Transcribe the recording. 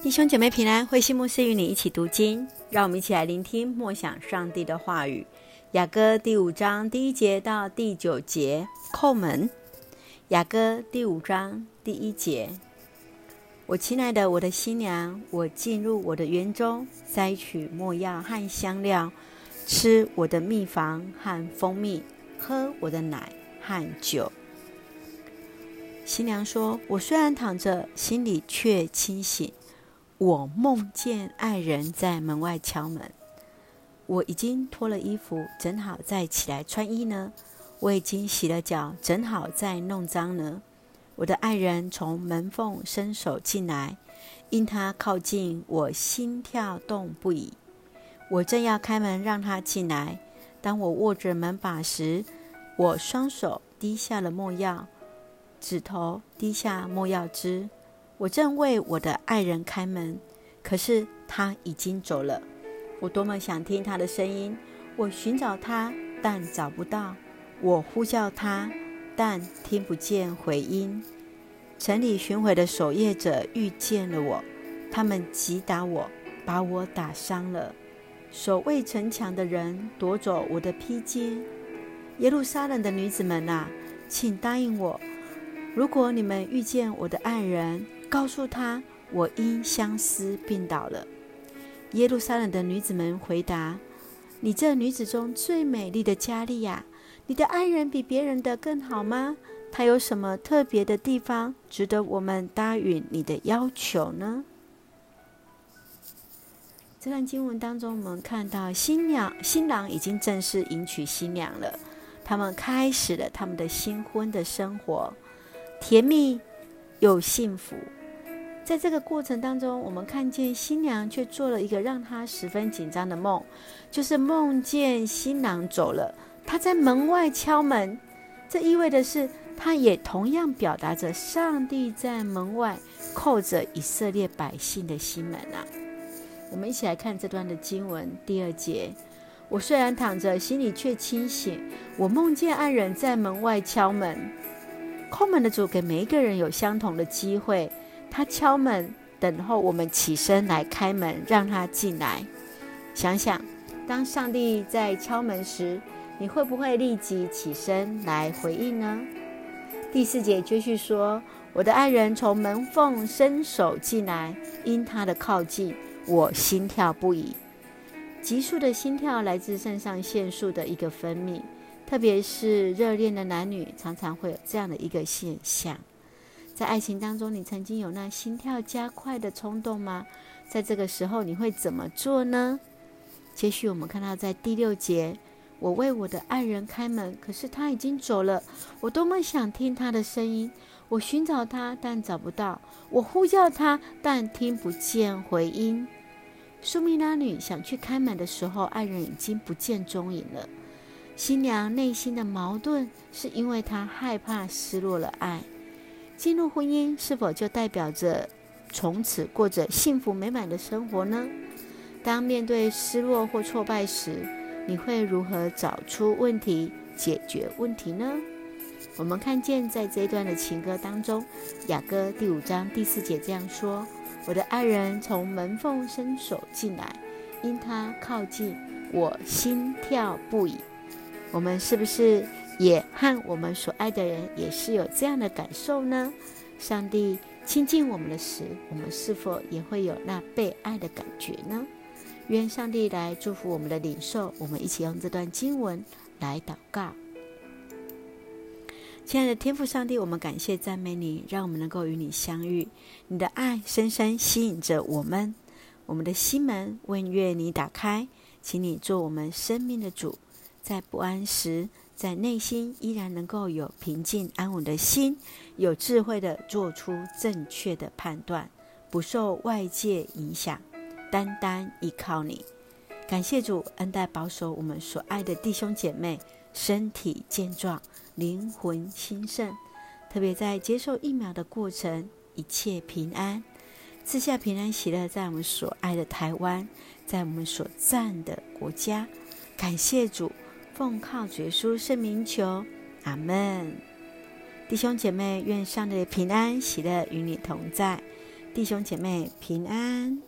弟兄姐妹平安，慧馨牧师与你一起读经，让我们一起来聆听默想上帝的话语。雅歌第五章第一节到第九节，叩门。雅歌第五章第一节：我亲爱的，我的新娘，我进入我的园中，摘取没药和香料，吃我的蜜房和蜂蜜，喝我的奶和酒。新娘说：“我虽然躺着，心里却清醒。”我梦见爱人在门外敲门，我已经脱了衣服，正好再起来穿衣呢。我已经洗了脚，正好再弄脏呢。我的爱人从门缝伸手进来，因他靠近，我心跳动不已。我正要开门让他进来，当我握着门把时，我双手滴下了墨药，指头滴下墨药汁。我正为我的爱人开门，可是他已经走了。我多么想听他的声音！我寻找他，但找不到；我呼叫他，但听不见回音。城里巡回的守夜者遇见了我，他们击打我，把我打伤了。守卫城墙的人夺走我的披肩。耶路撒冷的女子们啊，请答应我，如果你们遇见我的爱人，告诉他，我因相思病倒了。耶路撒冷的女子们回答：“你这女子中最美丽的佳丽呀，你的爱人比别人的更好吗？他有什么特别的地方，值得我们答应你的要求呢？”这段经文当中，我们看到新娘、新郎已经正式迎娶新娘了，他们开始了他们的新婚的生活，甜蜜又幸福。在这个过程当中，我们看见新娘却做了一个让她十分紧张的梦，就是梦见新郎走了，她在门外敲门。这意味的是，她也同样表达着上帝在门外叩着以色列百姓的心门啊。我们一起来看这段的经文第二节：我虽然躺着，心里却清醒。我梦见爱人在门外敲门。叩门的主给每一个人有相同的机会。他敲门，等候我们起身来开门，让他进来。想想，当上帝在敲门时，你会不会立即起身来回应呢？第四节继续说：“我的爱人从门缝伸手进来，因他的靠近，我心跳不已。急速的心跳来自肾上腺素的一个分泌，特别是热恋的男女，常常会有这样的一个现象。”在爱情当中，你曾经有那心跳加快的冲动吗？在这个时候，你会怎么做呢？接续我们看到在第六节，我为我的爱人开门，可是他已经走了。我多么想听他的声音，我寻找他，但找不到；我呼叫他，但听不见回音。苏米拉女想去开门的时候，爱人已经不见踪影了。新娘内心的矛盾，是因为她害怕失落了爱。进入婚姻是否就代表着从此过着幸福美满的生活呢？当面对失落或挫败时，你会如何找出问题、解决问题呢？我们看见在这一段的情歌当中，雅歌第五章第四节这样说：“我的爱人从门缝伸手进来，因他靠近，我心跳不已。”我们是不是？也和我们所爱的人也是有这样的感受呢？上帝亲近我们的时，我们是否也会有那被爱的感觉呢？愿上帝来祝福我们的领受。我们一起用这段经文来祷告。亲爱的天父上帝，我们感谢赞美你，让我们能够与你相遇。你的爱深深吸引着我们，我们的心门为愿你打开，请你做我们生命的主，在不安时。在内心依然能够有平静安稳的心，有智慧地做出正确的判断，不受外界影响，单单依靠你。感谢主恩待保守我们所爱的弟兄姐妹，身体健壮，灵魂兴盛。特别在接受疫苗的过程，一切平安，赐下平安喜乐，在我们所爱的台湾，在我们所赞的国家。感谢主。奉靠主耶稣圣名求，阿门。弟兄姐妹，愿上帝的平安喜乐与你同在。弟兄姐妹平安。